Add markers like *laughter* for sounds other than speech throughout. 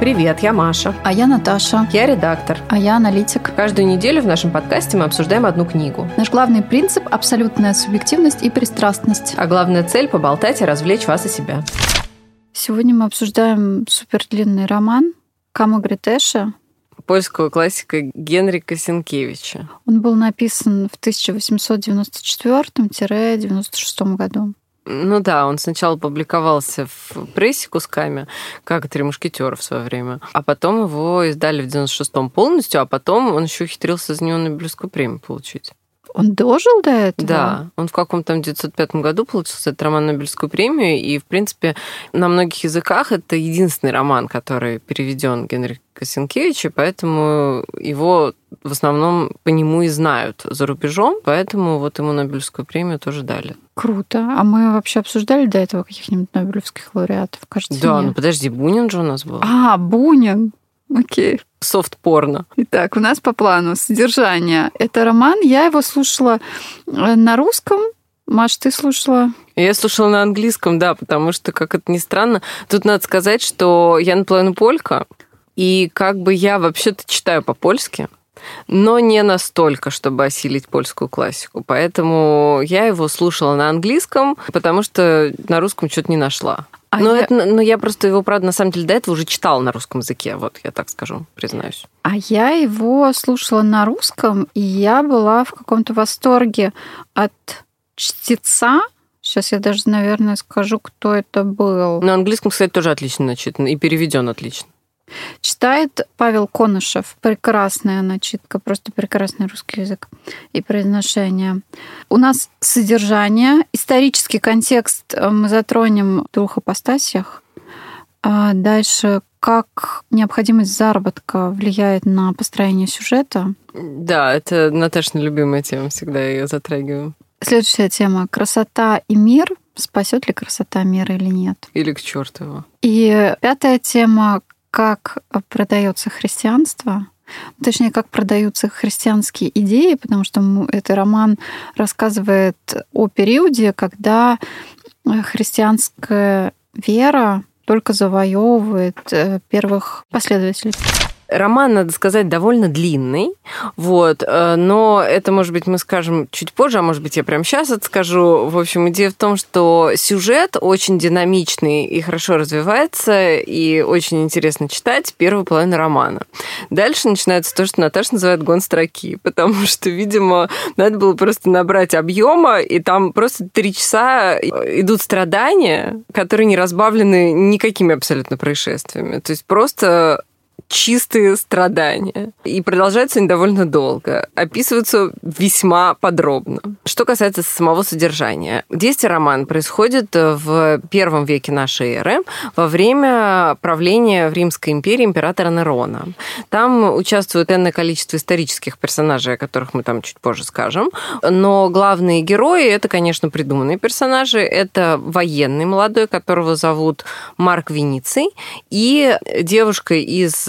Привет, я Маша. А я Наташа. Я редактор. А я аналитик. Каждую неделю в нашем подкасте мы обсуждаем одну книгу. Наш главный принцип – абсолютная субъективность и пристрастность. А главная цель – поболтать и развлечь вас и себя. Сегодня мы обсуждаем супердлинный роман Кама Гритеша польского классика Генрика Сенкевича. Он был написан в 1894-96 году. Ну да, он сначала публиковался в прессе кусками, как «Три мушкетера» в свое время, а потом его издали в 96-м полностью, а потом он еще ухитрился за него Нобелевскую премию получить. Он дожил до этого? Да, он в каком-то 905 году получил этот роман Нобелевскую премию, и, в принципе, на многих языках это единственный роман, который переведен Генрика Сенкевича, поэтому его в основном по нему и знают за рубежом, поэтому вот ему Нобелевскую премию тоже дали. Круто. А мы вообще обсуждали до этого каких-нибудь Нобелевских лауреатов? Кажется, да, нет. ну подожди, Бунин же у нас был. А, Бунин. Окей. Софт-порно. Итак, у нас по плану содержание. Это роман, я его слушала э, на русском, Маш, ты слушала? Я слушала на английском, да, потому что, как это ни странно, тут надо сказать, что я наполовину полька, и как бы я вообще-то читаю по-польски, но не настолько, чтобы осилить польскую классику. Поэтому я его слушала на английском, потому что на русском что-то не нашла. А но, я... Это, но я просто его, правда, на самом деле до этого уже читала на русском языке, вот я так скажу, признаюсь. А я его слушала на русском, и я была в каком-то восторге от чтеца. Сейчас я даже, наверное, скажу, кто это был. На английском, кстати, тоже отлично начитан и переведен отлично. Читает Павел Конышев. Прекрасная начитка, просто прекрасный русский язык и произношение. У нас содержание, исторический контекст э, мы затронем в двух апостасиях. А дальше, как необходимость заработка влияет на построение сюжета. Да, это Наташина любимая тема, всегда ее затрагиваю. Следующая тема – красота и мир. Спасет ли красота мир или нет? Или к черту его. И пятая тема как продается христианство, точнее, как продаются христианские идеи, потому что этот роман рассказывает о периоде, когда христианская вера только завоевывает э, первых последователей. Роман, надо сказать, довольно длинный, вот, э, но это, может быть, мы скажем чуть позже, а может быть, я прямо сейчас это скажу. В общем, идея в том, что сюжет очень динамичный и хорошо развивается, и очень интересно читать первую половину романа. Дальше начинается то, что Наташа называет гон строки, *laughs* потому что, видимо, надо было просто набрать объема, и там просто три часа идут страдания, которые не разбавлены никакими абсолютно происшествиями. То есть просто чистые страдания. И продолжаются они довольно долго. Описываются весьма подробно. Что касается самого содержания. Действие романа происходит в первом веке нашей эры, во время правления в Римской империи императора Нерона. Там участвует энное количество исторических персонажей, о которых мы там чуть позже скажем. Но главные герои — это, конечно, придуманные персонажи. Это военный молодой, которого зовут Марк Вениций, и девушка из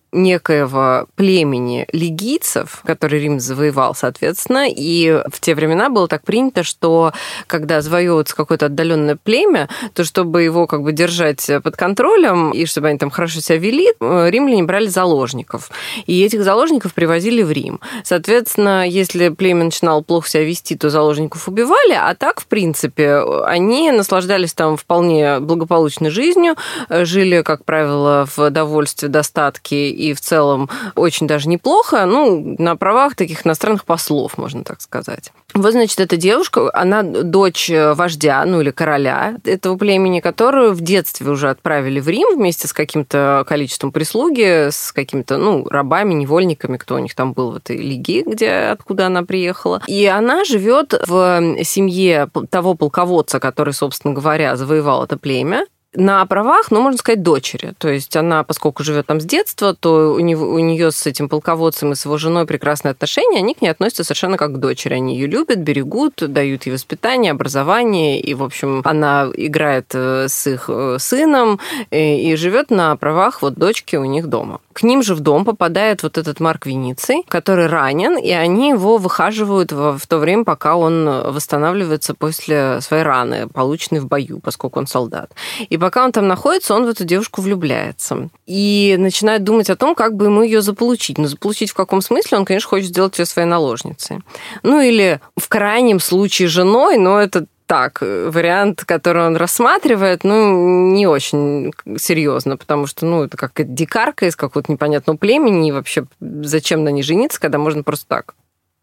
некоего племени лигийцев, который Рим завоевал, соответственно, и в те времена было так принято, что когда завоевывается какое-то отдаленное племя, то чтобы его как бы держать под контролем и чтобы они там хорошо себя вели, римляне брали заложников. И этих заложников привозили в Рим. Соответственно, если племя начинало плохо себя вести, то заложников убивали, а так, в принципе, они наслаждались там вполне благополучной жизнью, жили, как правило, в довольстве, достатке и в целом очень даже неплохо, ну, на правах таких иностранных послов, можно так сказать. Вот, значит, эта девушка, она дочь вождя, ну, или короля этого племени, которую в детстве уже отправили в Рим вместе с каким-то количеством прислуги, с какими-то, ну, рабами, невольниками, кто у них там был в этой лиге, где, откуда она приехала. И она живет в семье того полководца, который, собственно говоря, завоевал это племя на правах, ну, можно сказать, дочери. То есть она, поскольку живет там с детства, то у, него, у нее с этим полководцем и с его женой прекрасные отношения, они к ней относятся совершенно как к дочери. Они ее любят, берегут, дают ей воспитание, образование, и, в общем, она играет э, с их э, сыном и, и живет на правах вот дочки у них дома. К ним же в дом попадает вот этот Марк Вениций, который ранен, и они его выхаживают в, в то время, пока он восстанавливается после своей раны, полученной в бою, поскольку он солдат. И пока он там находится, он в эту девушку влюбляется. И начинает думать о том, как бы ему ее заполучить. Но заполучить в каком смысле? Он, конечно, хочет сделать ее своей наложницей. Ну или в крайнем случае женой, но это так, вариант, который он рассматривает, ну, не очень серьезно, потому что, ну, это как дикарка из какого-то непонятного племени, и вообще зачем на ней жениться, когда можно просто так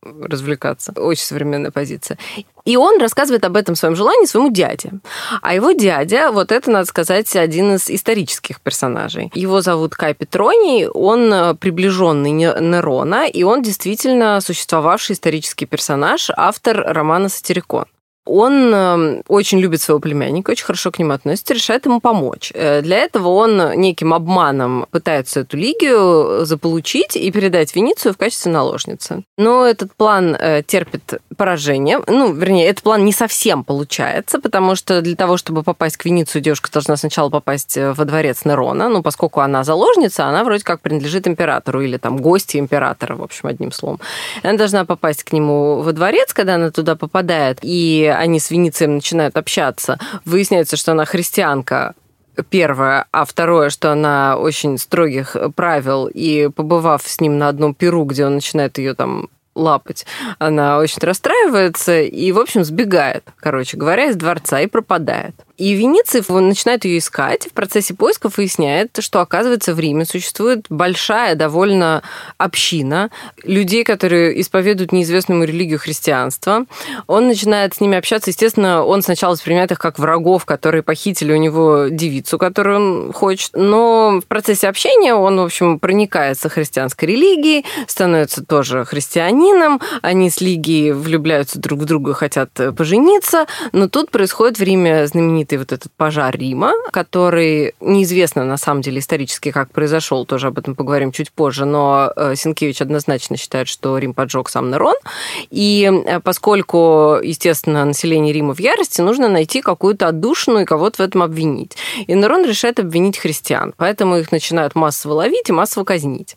развлекаться. Очень современная позиция. И он рассказывает об этом своем желании своему дяде. А его дядя, вот это, надо сказать, один из исторических персонажей. Его зовут Кай Петроний, он приближенный Нерона, и он действительно существовавший исторический персонаж, автор романа «Сатирикон» он эм, очень любит своего племянника, очень хорошо к нему относится, решает ему помочь. Э, для этого он неким обманом пытается эту лигию заполучить и передать Веницию в качестве наложницы. Но этот план э, терпит поражение. Ну, вернее, этот план не совсем получается, потому что для того, чтобы попасть к Веницию, девушка должна сначала попасть э, во дворец Нерона. Ну, поскольку она заложница, она вроде как принадлежит императору или там гости императора, в общем, одним словом. Она должна попасть к нему во дворец, когда она туда попадает, и они с Веницием начинают общаться, выясняется, что она христианка, первое, а второе, что она очень строгих правил, и побывав с ним на одном перу, где он начинает ее там лапать, она очень расстраивается и, в общем, сбегает, короче говоря, из дворца и пропадает. И Венециев начинает ее искать. В процессе поисков выясняет, что, оказывается, в Риме существует большая довольно община людей, которые исповедуют неизвестную религию христианства. Он начинает с ними общаться. Естественно, он сначала воспринимает их как врагов, которые похитили у него девицу, которую он хочет. Но в процессе общения он, в общем, проникается христианской религией, становится тоже христианином. Они с Лигией влюбляются друг в друга, хотят пожениться. Но тут происходит в Риме знаменитый знаменитый вот этот пожар Рима, который неизвестно на самом деле исторически, как произошел, тоже об этом поговорим чуть позже, но э, Сенкевич однозначно считает, что Рим поджег сам Нерон. И э, поскольку, естественно, население Рима в ярости, нужно найти какую-то отдушину и кого-то в этом обвинить. И Нерон решает обвинить христиан, поэтому их начинают массово ловить и массово казнить.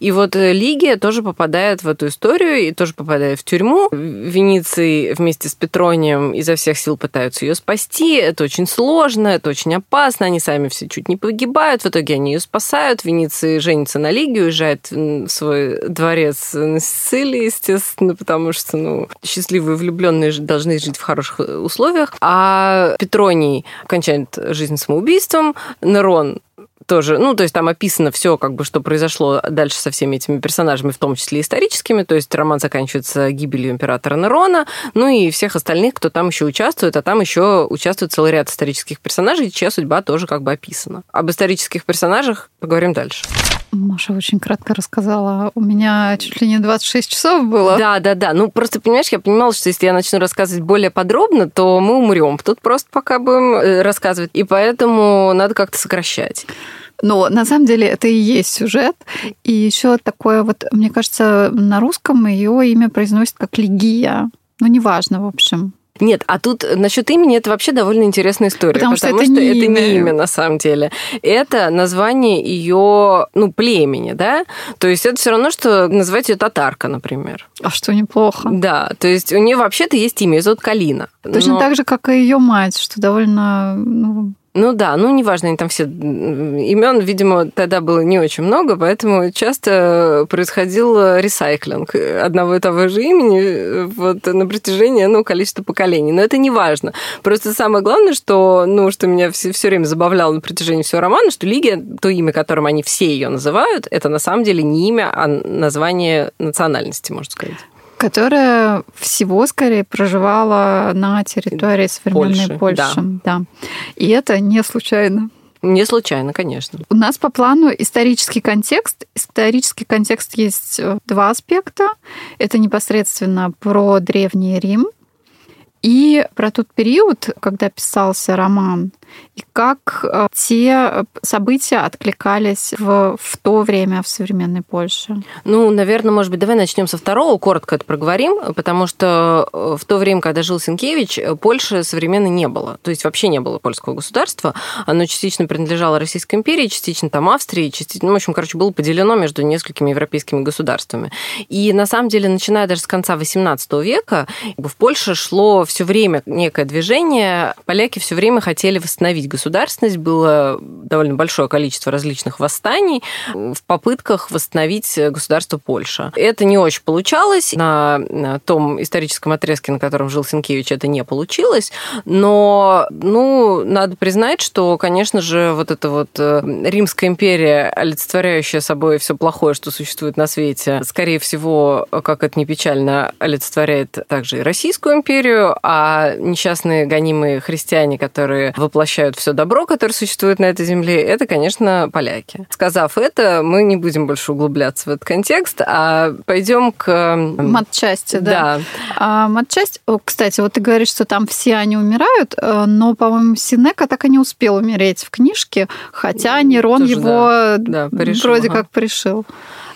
И вот э, Лигия тоже попадает в эту историю и тоже попадает в тюрьму. Венеции вместе с Петронием изо всех сил пытаются ее спасти. Это очень сложно, это очень опасно, они сами все чуть не погибают, в итоге они ее спасают, Венеция женится на Лиге, уезжает в свой дворец на Сицилии, естественно, потому что, ну, счастливые влюбленные должны жить в хороших условиях, а Петроний кончает жизнь самоубийством, Нерон тоже, ну, то есть там описано все, как бы, что произошло дальше со всеми этими персонажами, в том числе историческими, то есть роман заканчивается гибелью императора Нерона, ну и всех остальных, кто там еще участвует, а там еще участвует целый ряд исторических персонажей, чья судьба тоже как бы описана. Об исторических персонажах поговорим дальше. Маша очень кратко рассказала. У меня чуть ли не 26 часов было. Да, да, да. Ну, просто, понимаешь, я понимала, что если я начну рассказывать более подробно, то мы умрем. Тут просто пока будем э, рассказывать. И поэтому надо как-то сокращать. Но на самом деле это и есть сюжет. И еще такое вот, мне кажется, на русском ее имя произносит как Легия. Ну, неважно, в общем. Нет, а тут насчет имени это вообще довольно интересная история. Потому, потому что, что, это, не это не имя на самом деле. Это название ее, ну, племени, да? То есть это все равно, что называть ее татарка, например. А что неплохо. Да, то есть у нее вообще-то есть имя, ее зовут Калина. Точно Но- так же, как и ее мать, что довольно ну, Ну да, ну неважно, они там все имен, видимо, тогда было не очень много, поэтому часто происходил ресайклинг одного и того же имени вот на протяжении ну, количества поколений. Но это не важно. Просто самое главное, что, ну, что меня все, все время забавляло на протяжении всего романа, что Лигия, то имя, которым они все ее называют, это на самом деле не имя, а название национальности, можно сказать. Которая всего скорее проживала на территории современной Польши, Польши. да. И это не случайно. Не случайно, конечно. У нас по плану исторический контекст. Исторический контекст есть э, два аспекта. Это непосредственно про Древний Рим и про тот период, когда писался роман, и как э, те события откликались в, в то время в современной Польше. Ну, наверное, может быть, давай начнем со второго, коротко это проговорим, потому что э, в то время, когда жил Сенкевич, э, Польши современной не было. То есть вообще не было польского государства. Оно частично принадлежало Российской империи, частично там Австрии, частично, ну, в общем, короче, было поделено между несколькими европейскими государствами. И на самом деле, начиная даже с конца XVIII века, в Польше шло все время некое движение. Поляки все время хотели восстановить государственность. Было довольно большое количество различных восстаний в попытках восстановить государство Польша. Это не очень получалось. На том историческом отрезке, на котором жил Сенкевич, это не получилось. Но, ну, надо признать, что, конечно же, вот эта вот э, Римская империя, олицетворяющая собой все плохое, что существует на свете, скорее всего, как это не печально, олицетворяет также и Российскую империю, а несчастные гонимые христиане, которые воплощают все добро, которое существует на этой земле, это, конечно, поляки. Сказав это, мы не будем больше углубляться в этот контекст, а пойдем к... Матчасти, да. Да. А, матчасть, кстати, вот ты говоришь, что там все они умирают, э, но, по-моему, Синека так и не успел умереть в книжке, хотя Нерон Тоже, его да. Да, вроде ага. как пришил.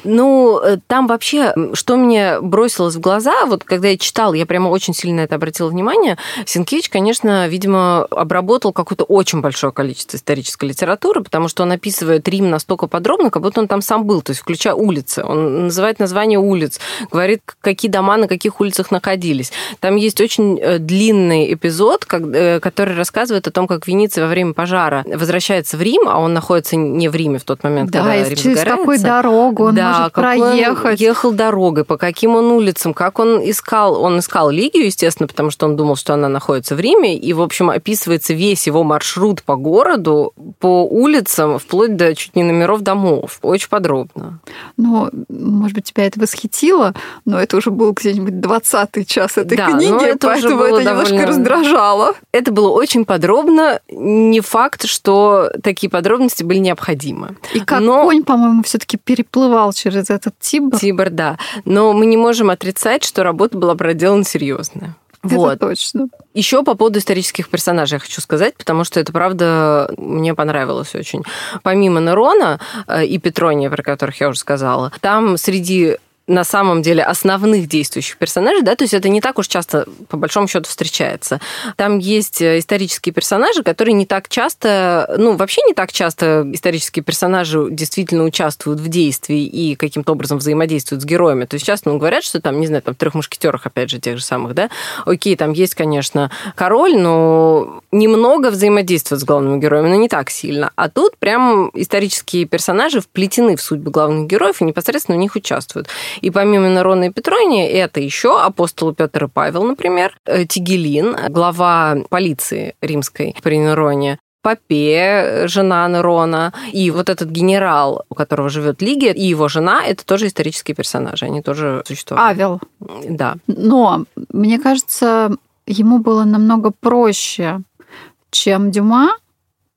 Ну, э, там вообще, что мне бросилось в глаза, вот когда я читал, я прямо очень сильно это обратила внимание, Сенкевич, конечно, видимо, обработал какое-то очень большое количество исторической литературы, потому что он описывает Рим настолько подробно, как будто он там сам был, то есть включая улицы. Он называет название улиц, говорит, какие дома на каких улицах находились. Там есть очень э, длинный эпизод, э, который рассказывает о том, как Венеция во время пожара возвращается в Рим, а он находится не в Риме в тот момент, да, когда Рим через какую дорогу он да, может проехать. Он ехал дорогой, по каким он улицам, как он искал. Он искал Лигию, естественно, потому что он думал, что она находится в Риме, и, в общем, описывается весь его маршрут по городу, по улицам, вплоть до чуть не номеров домов. Очень подробно. Ну, может быть, тебя это восхитило, но это уже был где-нибудь 20-й час этой да, книги, это поэтому это довольно... немножко раздражало. Это было очень подробно. Не факт, что такие подробности были необходимы. И как но... конь, по-моему, все-таки переплывал через этот Тибр. Тибр, да. Но мы не можем отрицать, что работа была проделана серьезная. Это вот. точно. Еще по поводу исторических персонажей я хочу сказать, потому что это, правда, мне понравилось очень. Помимо Нерона э, и Петрония, про которых я уже сказала, там среди на самом деле основных действующих персонажей, да, то есть это не так уж часто, по большому счету, встречается. Там есть э, исторические персонажи, которые не так часто, ну, вообще не так часто исторические персонажи действительно участвуют в действии и каким-то образом взаимодействуют с героями. То есть часто ну, говорят, что там, не знаю, там в трех мушкетерах, опять же, тех же самых, да, окей, там есть, конечно, король, но немного взаимодействует с главными героями, но не так сильно. А тут прям исторические персонажи вплетены в судьбы главных героев и непосредственно в них участвуют. И помимо Нерона и Петрония, это еще апостолы Петр и Павел, например, э, Тигелин, глава полиции римской при Нероне, Попе, жена Нерона, и вот этот генерал, у которого живет Лигия, и его жена, это тоже исторические персонажи, они тоже существуют. Авел. Да. Но, мне кажется, ему было намного проще, чем Дюма,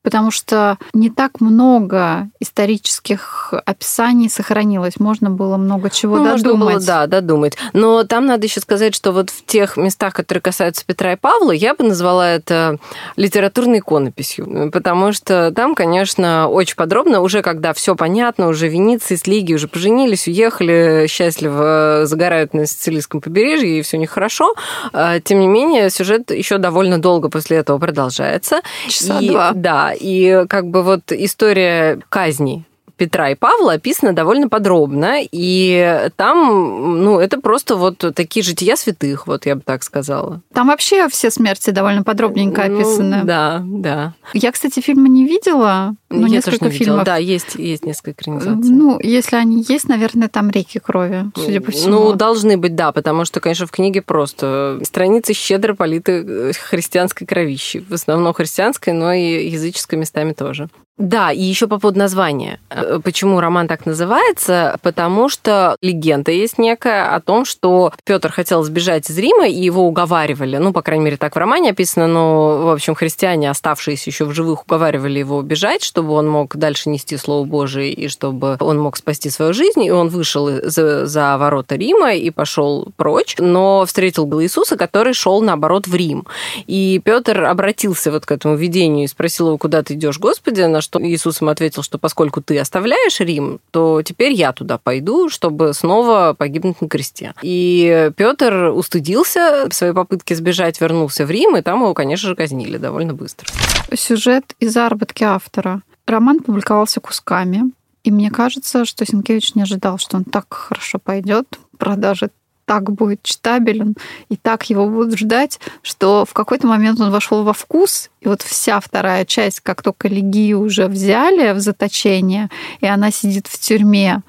потому что не так много исторических описаний сохранилось. Можно было много чего ну, додумать. Можно было, да, додумать. Но там надо еще сказать, что вот в тех местах, которые касаются Петра и Павла, я бы назвала это литературной иконописью, потому что там, конечно, очень подробно, уже когда все понятно, уже Венеция с Лиги уже поженились, уехали, счастливо загорают на Сицилийском побережье, и все у них хорошо. А, тем не менее, сюжет еще довольно долго после этого продолжается. Часа и, два. Да, и как бы вот история казни Петра и Павла описано довольно подробно, и там, ну, это просто вот такие жития святых, вот я бы так сказала. Там вообще все смерти довольно подробненько ну, описаны. Да, да. Я, кстати, фильмы не видела, но я несколько тоже не фильмов. Видела. Да, есть, есть несколько экранизаций. Ну, если они есть, наверное, там реки крови, судя по всему. Ну, должны быть, да, потому что, конечно, в книге просто страницы щедро политы э, христианской кровищей. В основном христианской, но и языческой местами тоже. Да, и еще по поводу названия. Э, почему роман так называется? Потому что легенда есть некая о том, что Петр хотел сбежать из Рима, и его уговаривали, ну, по крайней мере, так в романе описано, но, в общем, христиане, оставшиеся еще в живых, уговаривали его убежать, чтобы он мог дальше нести Слово Божие, и чтобы он мог спасти свою жизнь, и он вышел за, за ворота Рима и пошел прочь, но встретил Иисуса, который шел, наоборот, в Рим. И Петр обратился вот к этому видению и спросил его, куда ты идешь, Господи, на что Иисус им ответил, что поскольку ты оставляешь Рим, то теперь я туда пойду, чтобы снова погибнуть на кресте. И Петр устыдился в своей попытке сбежать, вернулся в Рим, и там его, конечно же, казнили довольно быстро. Сюжет и заработки автора. Роман публиковался кусками, и мне кажется, что Сенкевич не ожидал, что он так хорошо пойдет. Продажи так будет читабелен, и так его будут ждать, что в какой-то момент он вошел во вкус, и вот вся вторая часть, как только Легию уже взяли в заточение, и она сидит в тюрьме,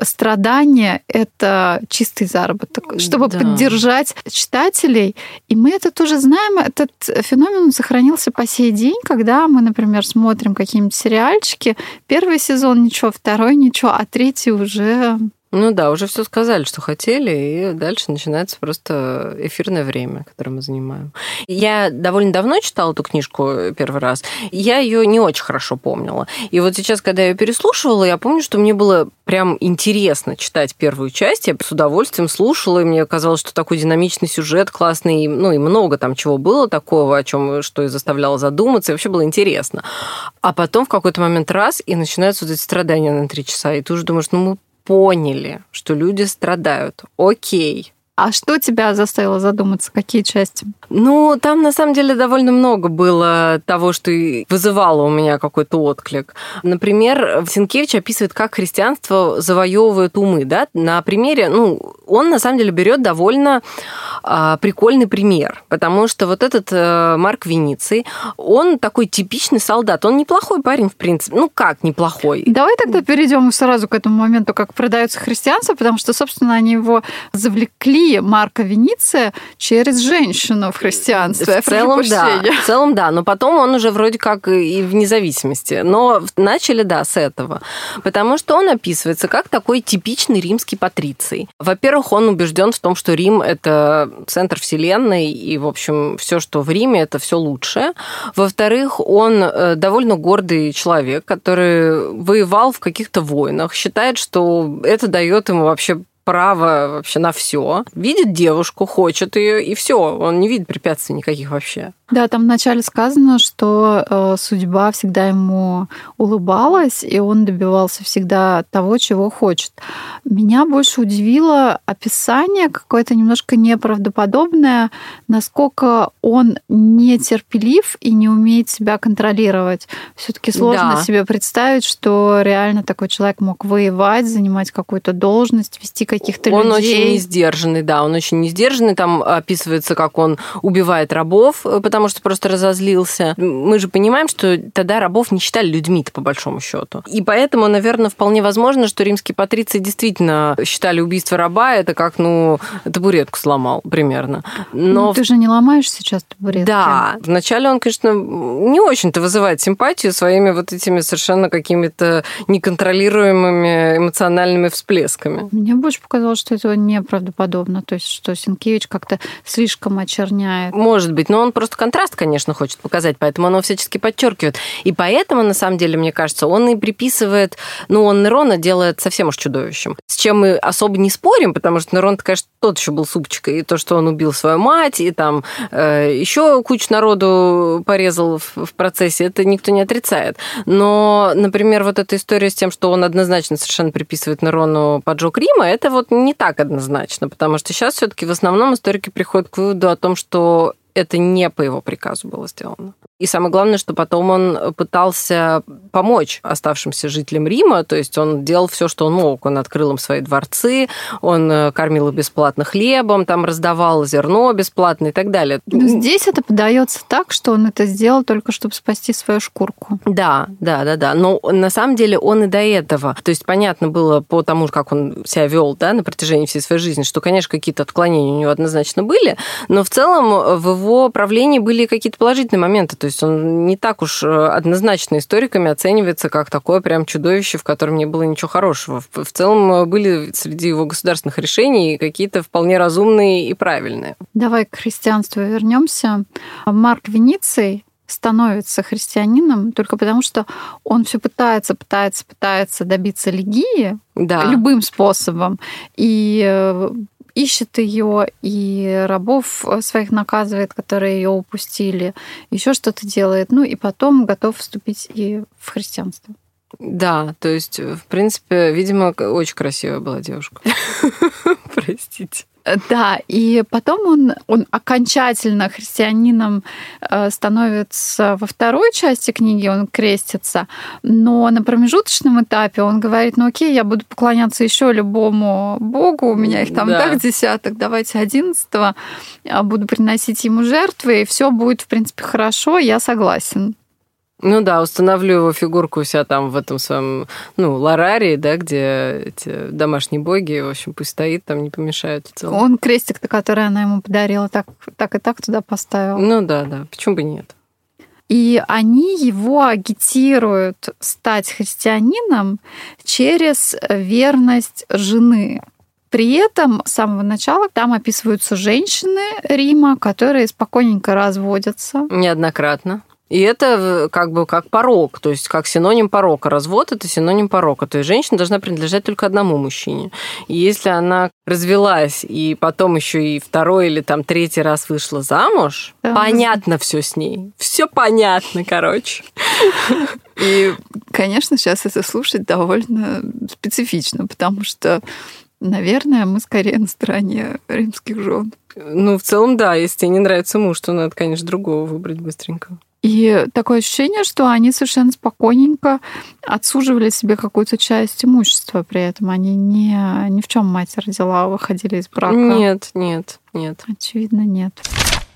страдание — это чистый заработок, чтобы да. поддержать читателей. И мы это тоже знаем, этот феномен сохранился по сей день, когда мы, например, смотрим какие-нибудь сериальчики, первый сезон ничего, второй ничего, а третий уже ну да, уже все сказали, что хотели, и дальше начинается просто эфирное время, которое мы занимаем. Я довольно давно читала эту книжку первый раз, я ее не очень хорошо помнила. И вот сейчас, когда я ее переслушивала, я помню, что мне было прям интересно читать первую часть. Я с удовольствием слушала, и мне казалось, что такой динамичный сюжет классный, ну и много там чего было такого, о чем что и заставляло задуматься, и вообще было интересно. А потом в какой-то момент раз, и начинаются вот эти страдания на три часа, и ты уже думаешь, ну мы поняли, что люди страдают. Окей, а что тебя заставило задуматься? Какие части? Ну, там на самом деле довольно много было того, что вызывало у меня какой-то отклик. Например, Сенкевич описывает, как христианство завоевывает умы. Да? На примере, ну, он на самом деле берет довольно прикольный пример, потому что вот этот а, Марк Вениций, он такой типичный солдат. Он неплохой парень, в принципе. Ну, как неплохой? Давай тогда перейдем сразу к этому моменту, как продается христианство, потому что, собственно, они его завлекли Марка Вениция через женщину в христианстве. В целом, да. В целом, да. Но потом он уже вроде как и в независимости. Но начали, да, с этого. Потому что он описывается как такой типичный римский патриций. Во-первых, он убежден в том, что Рим – это центр вселенной, и, в общем, все, что в Риме, это все лучшее. Во-вторых, он э, довольно гордый человек, который воевал в каких-то войнах, считает, что это дает ему вообще право вообще на все. Видит девушку, хочет ее, и все. Он не видит препятствий никаких вообще. Да, там вначале сказано, что э, судьба всегда ему улыбалась, и он добивался всегда того, чего хочет. Меня больше удивило описание какое-то немножко неправдоподобное, насколько он нетерпелив и не умеет себя контролировать. Все-таки сложно да. себе представить, что реально такой человек мог воевать, занимать какую-то должность, вести каких-то он людей. Он очень несдержанный, да, он очень несдержанный. Там описывается, как он убивает рабов, э, потому что просто разозлился. Мы же понимаем, что тогда рабов не считали людьми-то, по большому счету. И поэтому, наверное, вполне возможно, что римские патриции действительно считали убийство раба это как, ну, табуретку сломал примерно. Но ну, ты же не ломаешь сейчас табуретки. Да. Вначале он, конечно, не очень-то вызывает симпатию своими вот этими совершенно какими-то неконтролируемыми эмоциональными всплесками. Мне больше показалось, что это неправдоподобно. То есть, что Сенкевич как-то слишком очерняет. Может быть, но он просто контраст, конечно, хочет показать, поэтому он его всячески подчеркивает. И поэтому, на самом деле, мне кажется, он и приписывает, ну, он Нерона делает совсем уж чудовищем. С чем мы особо не спорим, потому что Нерон, конечно, тот еще был супчик, и то, что он убил свою мать, и там э, еще кучу народу порезал в, в процессе, это никто не отрицает. Но, например, вот эта история с тем, что он однозначно совершенно приписывает Нерону поджог Рима, это вот не так однозначно, потому что сейчас все-таки в основном историки приходят к выводу о том, что это не по его приказу было сделано. И самое главное, что потом он пытался помочь оставшимся жителям Рима, то есть он делал все, что он мог. Он открыл им свои дворцы, он э, кормил их бесплатно хлебом, там раздавал зерно бесплатно и так далее. Но здесь это подается так, что он это сделал только чтобы спасти свою шкурку. Да, да, да, да. Но на самом деле он и до этого. То есть понятно было по тому, как он себя вел да, на протяжении всей своей жизни, что, конечно, какие-то отклонения у него однозначно были, но в целом в его правлении были какие-то положительные моменты. То есть есть он не так уж э, однозначно историками оценивается как такое прям чудовище, в котором не было ничего хорошего. В целом э, были среди его государственных решений какие-то вполне разумные и правильные. Давай к христианству вернемся. Марк Вениций становится христианином только потому, что он все пытается, пытается, пытается добиться легии да. любым способом. И э, ищет ее и рабов своих наказывает, которые ее упустили, еще что-то делает, ну и потом готов вступить и в христианство. Да, то есть, в принципе, видимо, очень красивая была девушка. *laughs* Простите. Да, и потом он, он окончательно христианином э, становится во второй части книги, он крестится, но на промежуточном этапе он говорит, ну окей, я буду поклоняться еще любому богу, у меня их там да. так десяток, давайте одиннадцатого, а, буду приносить ему жертвы, и все будет, в принципе, хорошо, я согласен. Ну да, установлю его фигурку у себя там в этом своем, ну, Ларарии, да, где эти домашние боги, в общем, пусть стоит, там не помешают в целом. Он крестик-то, который она ему подарила, так, так и так туда поставил. Ну да, да, почему бы нет? И они его агитируют стать христианином через верность жены. При этом с самого начала там описываются женщины Рима, которые спокойненько разводятся. Неоднократно. И это как бы как порог, то есть как синоним порока. Развод – это синоним порока. То есть женщина должна принадлежать только одному мужчине. И если она развелась и потом еще и второй или там третий раз вышла замуж, да. понятно все с ней. Все понятно, короче. И, конечно, сейчас это слушать довольно специфично, потому что Наверное, мы скорее на стороне римских жен. Ну, в целом, да. Если тебе не нравится муж, то надо, конечно, другого выбрать быстренько. И такое ощущение, что они совершенно спокойненько отсуживали себе какую-то часть имущества при этом. Они не, ни в чем мать родила, выходили из брака. Нет, нет, нет. Очевидно, нет.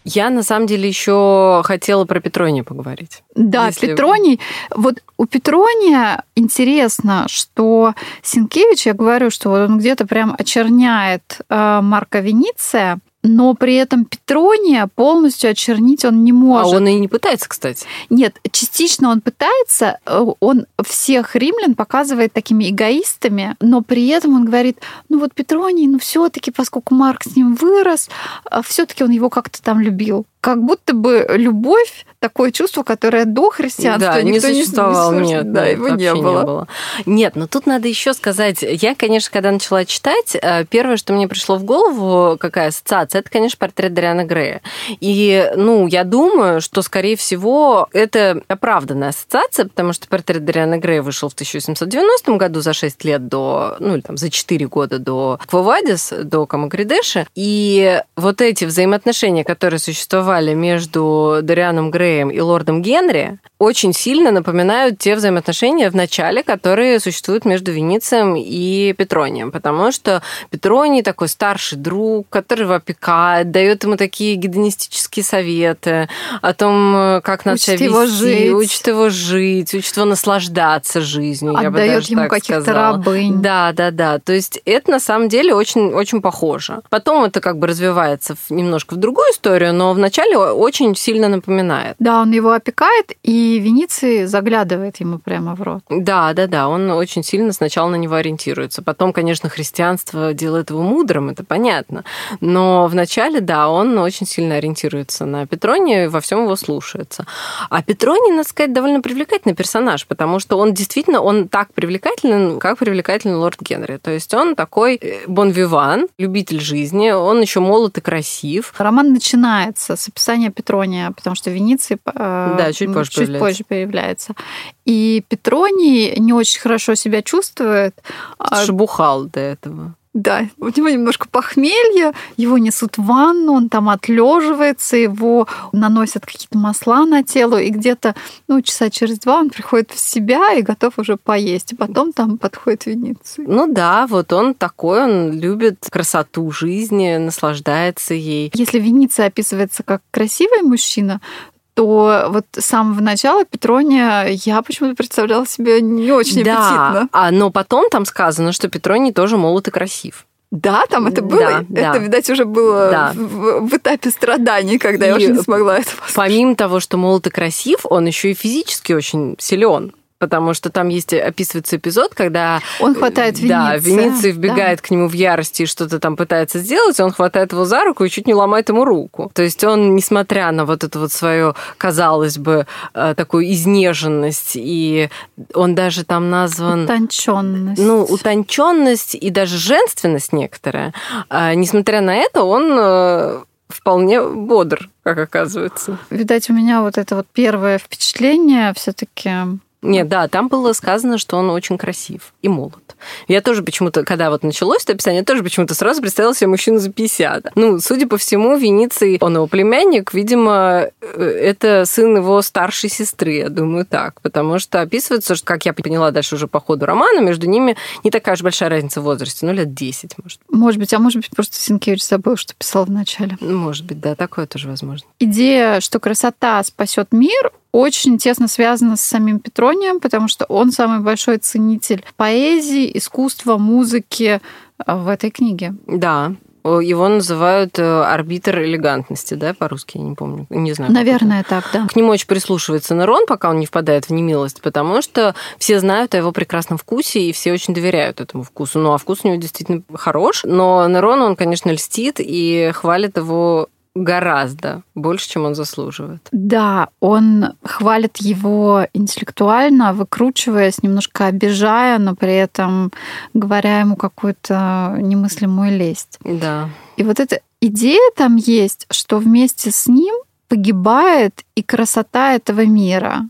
Я на самом деле еще хотела про Петрония поговорить. Да, если... Петроний. Вот у Петрония интересно, что Синкевич, я говорю, что вот он где-то прям очерняет э, Марка Вениция, но при этом Петрония полностью очернить он не может. А он и не пытается, кстати. Нет, частично он пытается, э, он всех римлян показывает такими эгоистами, но при этом он говорит, ну вот Петроний, ну все-таки, поскольку Марк с ним вырос, э, все-таки он его как-то там любил как будто бы любовь такое чувство, которое до христианства да, никто не существовало, не, не нет, да, его не было. не было. Нет, но тут надо еще сказать, я, конечно, когда начала читать, э, первое, что мне пришло в голову, какая ассоциация, это, конечно, портрет Дариана Грея. И, ну, я думаю, что, скорее всего, это оправданная ассоциация, потому что портрет Дариана Грея вышел в 1890 году, за 6 лет до, ну, или там за 4 года до Квовадис, до Камагридеши. И вот эти взаимоотношения, которые существовали существовали между Дарианом Греем и лордом Генри, очень сильно напоминают те взаимоотношения в начале, которые существуют между Веницием и Петронием, потому что Петроний такой старший друг, который его опекает, дает ему такие гедонистические советы о том, как надо учит себя его жить. учит его жить, учит его наслаждаться жизнью. Отдает ему каких-то рабынь. Да, да, да. То есть это на самом деле очень, очень похоже. Потом это как бы развивается немножко в другую историю, но вначале вначале очень сильно напоминает. Да, он его опекает, и Венеции заглядывает ему прямо в рот. Да, да, да, он очень сильно сначала на него ориентируется. Потом, конечно, христианство делает его мудрым, это понятно. Но вначале, да, он очень сильно ориентируется на Петрония и во всем его слушается. А Петроний, надо сказать, довольно привлекательный персонаж, потому что он действительно, он так привлекателен, как привлекательный лорд Генри. То есть он такой бонвиван, любитель жизни, он еще молод и красив. Роман начинается с описание Петрония, потому что Венеции э, да, чуть, позже, чуть появляется. позже появляется. И Петроний не очень хорошо себя чувствует. А Шебухал до этого. Да, у него немножко похмелье, его несут в ванну, он там отлеживается, его наносят какие-то масла на тело, и где-то ну, часа через два он приходит в себя и готов уже поесть. И потом там подходит Венеция. Ну да, вот он такой, он любит красоту жизни, наслаждается ей. Если Венеция описывается как красивый мужчина, то вот с самого начала Петрония я почему-то представляла себе не очень да, аппетитно. А, но потом там сказано, что Петроний тоже молод и красив. Да, там это было. Да, это, да. видать, уже было да. в, в этапе страданий, когда и я уже не смогла это послушать. Помимо того, что молод и красив, он еще и физически очень силен потому что там есть описывается эпизод, когда он хватает Вениция. Да, Венеция вбегает да. к нему в ярости и что-то там пытается сделать, он хватает его за руку и чуть не ломает ему руку. То есть он, несмотря на вот эту вот свою, казалось бы, э, такую изнеженность, и он даже там назван... Утонченность. Ну, утонченность и даже женственность некоторая. А, несмотря на это, он э, вполне бодр, как оказывается. Видать, у меня вот это вот первое впечатление все-таки Нет, да, там было сказано, что он очень красив и молод. Я тоже почему-то, когда вот началось это описание, я тоже почему-то сразу представила себе мужчину за 50. Ну, судя по всему, Вениций, он его племянник, видимо, э, это сын его старшей сестры, я думаю, так. Потому что описывается, что, как я поняла дальше уже по ходу романа, между ними не такая уж большая разница в возрасте, ну, лет 10, может. Может быть, а может быть, просто Сенкевич забыл, что писал в начале. Может быть, да, такое тоже возможно. Идея, что красота спасет мир, очень тесно связана с самим Петронием, потому что он самый большой ценитель поэзии, искусства, музыки э, в этой книге. Да, его называют э, арбитр элегантности, да, по-русски, я не помню, не знаю. Наверное, так, да. К нему очень прислушивается Нерон, пока он не впадает в немилость, потому что все знают о его прекрасном вкусе, и все очень доверяют этому вкусу. Ну, а вкус у него действительно хорош, но Нерон, он, конечно, льстит и хвалит его гораздо больше, чем он заслуживает. Да, он хвалит его интеллектуально, выкручиваясь, немножко обижая, но при этом говоря ему какую-то немыслимую лесть. Да. И вот эта идея там есть, что вместе с ним погибает и красота этого мира.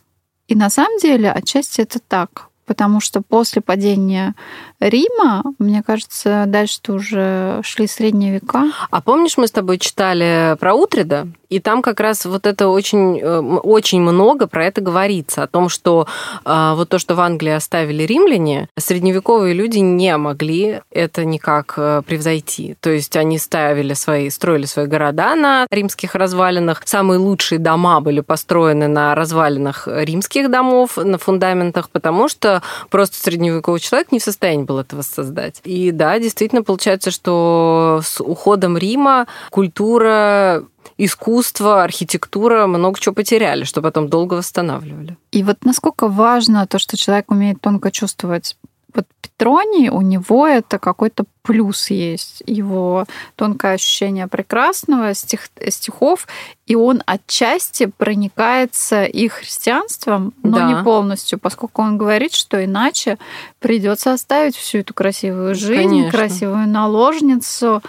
И на самом деле отчасти это так потому что после падения Рима, мне кажется, дальше-то уже шли средние века. А помнишь, мы с тобой читали про Утрида? И там как раз вот это очень, э, очень много про это говорится, о том, что э, вот то, что в Англии оставили римляне, средневековые люди не могли это никак э, превзойти. То есть они ставили свои, строили свои города на римских развалинах. Самые лучшие дома были построены на развалинах римских домов, на фундаментах, потому что просто средневековый человек не в состоянии был этого создать. И да, действительно получается, что с уходом Рима культура искусство, архитектура много чего потеряли, что потом долго восстанавливали. И вот насколько важно то, что человек умеет тонко чувствовать Петроний, у него это какой-то плюс есть. Его тонкое ощущение прекрасного, стих, стихов, и он отчасти проникается и христианством, но да. не полностью, поскольку он говорит, что иначе придется оставить всю эту красивую жизнь, Конечно. красивую наложницу,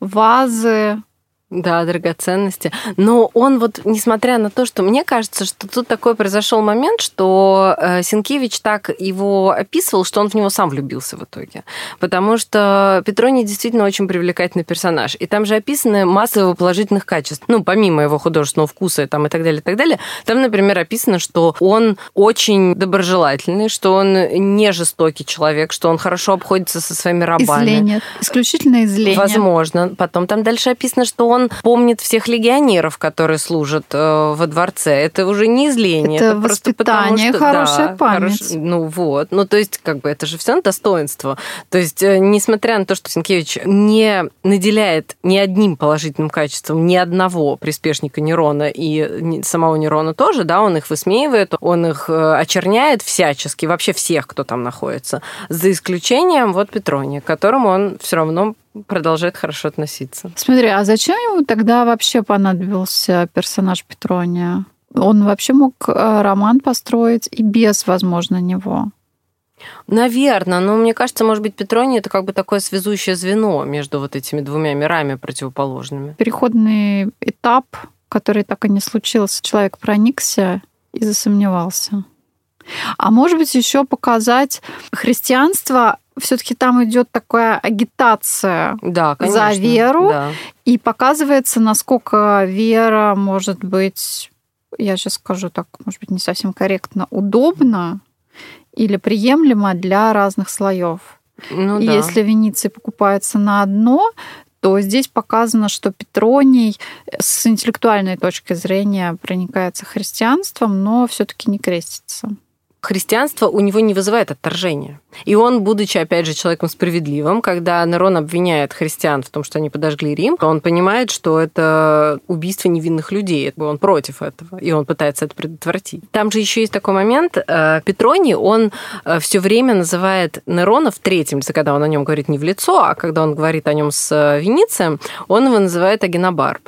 вазы, да, драгоценности. Но он вот, несмотря на то, что мне кажется, что тут такой произошел момент, что э, Сенкевич так его описывал, что он в него сам влюбился в итоге. Потому что Петроний действительно очень привлекательный персонаж. И там же описаны масса его положительных качеств. Ну, помимо его художественного вкуса там, и так далее, и так далее. Там, например, описано, что он очень доброжелательный, что он не жестокий человек, что он хорошо обходится со своими рабами. Изление. Исключительно изление. Возможно. Потом там дальше описано, что он он помнит всех легионеров, которые служат э, во дворце. Это уже не изление. Это, это просто потому, что, хорошая да, память. Хорош, ну вот. Ну то есть как бы это же все достоинство. То есть э, несмотря на то, что Сенкевич не наделяет ни одним положительным качеством ни одного приспешника Нерона и самого Нерона тоже, да, он их высмеивает, он их э, очерняет всячески, вообще всех, кто там находится, за исключением вот Петрония, которому он все равно продолжает хорошо относиться. Смотри, а зачем ему тогда вообще понадобился персонаж Петрония? Он вообще мог э, роман построить и без, возможно, него. Наверное, но мне кажется, может быть, Петроний это как бы такое связующее звено между вот этими двумя мирами противоположными. Переходный этап, который так и не случился. Человек проникся и засомневался. А может быть, еще показать христианство все-таки там идет такая агитация да, конечно, за веру, да. и показывается, насколько вера может быть, я сейчас скажу так, может быть, не совсем корректно, удобна или приемлема для разных слоев. Ну, и да. если Венеция покупается на одно, то здесь показано, что Петроний с интеллектуальной точки зрения проникается христианством, но все-таки не крестится христианство у него не вызывает отторжения. И он, будучи, опять же, человеком справедливым, когда Нерон обвиняет христиан в том, что они подожгли Рим, он понимает, что это убийство невинных людей. Он против этого, и он пытается это предотвратить. Там же еще есть такой момент. Э, Петроний, он э, все время называет Нерона в третьем лице, когда он о нем говорит не в лицо, а когда он говорит о нем с э, Веницием, он его называет Агенобарб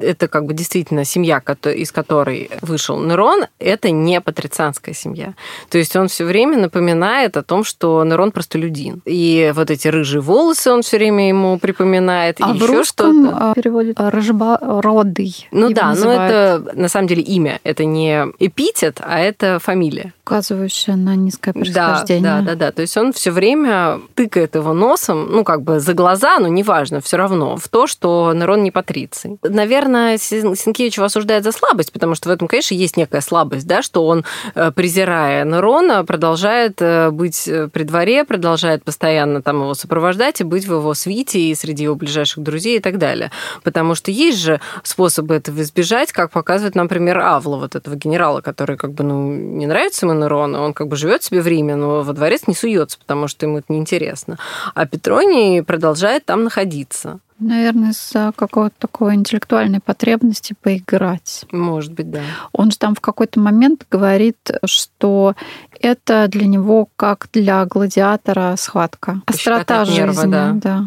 это как бы действительно семья, из которой вышел Нерон, это не патрицианская семья. То есть он все время напоминает о том, что что Нерон простолюдин. И вот эти рыжие волосы он все время ему припоминает. А и в еще русском что-то. а, переводе рыжебородый. Ну да, но называют, это на самом деле имя. Это не эпитет, а это фамилия. указывающее на низкое Да, происхождение. да, да, да. То есть он все время тыкает его носом, ну, как бы за глаза, но неважно, все равно, в то, что Нерон не патриций. Наверное, Сенкевич его осуждает за слабость, потому что в этом, конечно, есть некая слабость, да, что он, э, презирая Нерона, продолжает э, быть э, при дворе, продолжает постоянно там его сопровождать и быть в его свите и среди его ближайших друзей и так далее. Потому что есть же способы этого избежать, как показывает, например, Авла, вот этого генерала, который как бы, ну, не нравится ему Нерона, он как бы живет себе в Риме, но во дворец не суется, потому что ему это неинтересно. А Петроний продолжает там находиться. Наверное, из-за какого-то такой интеллектуальной потребности поиграть. Может быть, да. Он же там в какой-то момент говорит, что это для него как для гладиатора схватка. Острота жизни. да. да.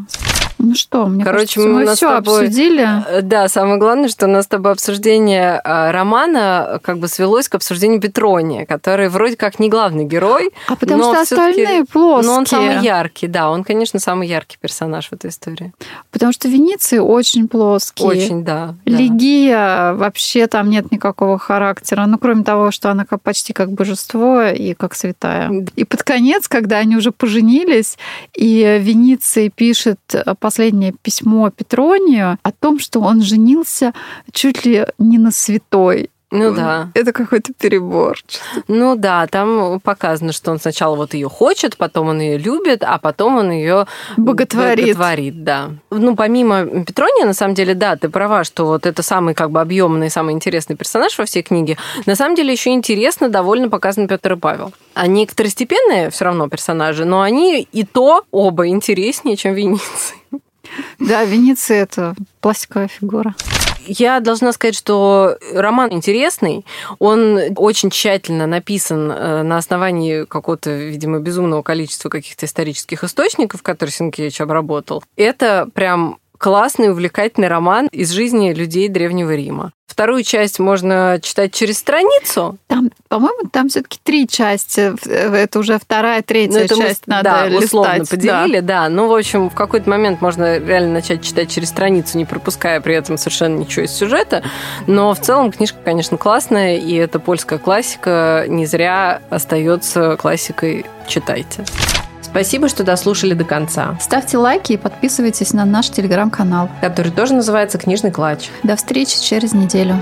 Ну что, мне Короче, кажется, мы мы все тобой- обсудили. Э, Да, самое главное, что у нас с тобой обсуждение а, романа э, как бы свелось к обсуждению Петрония, который вроде как не главный герой, А потому но что остальные плоские. но он самый яркий, да, он, конечно, самый яркий персонаж в этой истории. Потому что Венеции очень плоские. Очень, да. да. Лигия вообще там нет никакого характера, ну кроме того, что она как, почти как божество и как святая. И под конец, когда они уже поженились, и Венеции пишет последнее письмо Петронию о том, что он женился чуть ли не на святой. Ну да. Это какой-то перебор. Ну да, там показано, что он сначала вот ее хочет, потом он ее любит, а потом он ее Боготворит. боготворит, да. Ну, помимо Петрония, на самом деле, да, ты права, что вот это самый как бы объемный, самый интересный персонаж во всей книге. На самом деле еще интересно довольно показан Петр и Павел. Они второстепенные все равно персонажи, но они и то оба интереснее, чем Венеция. Да, Венеция это пластиковая фигура. Я должна сказать, что роман интересный. Он очень тщательно написан э, на основании какого-то, видимо, безумного количества каких-то исторических источников, которые Сенкевич обработал. Это прям классный, увлекательный роман из жизни людей Древнего Рима. Вторую часть можно читать через страницу. Там, по-моему, там все-таки три части. Это уже вторая, третья Ну, это мы, часть надо да, листать. условно да. поделили, да. Ну, в общем, в какой-то момент можно реально начать читать через страницу, не пропуская при этом совершенно ничего из сюжета. Но в целом книжка, конечно, классная, и это польская классика не зря остается классикой. Читайте. Спасибо, что дослушали до конца, Ставьте лайки и подписывайтесь на наш телеграм-канал. который тоже называется «Книжный клатч». До встречи через неделю.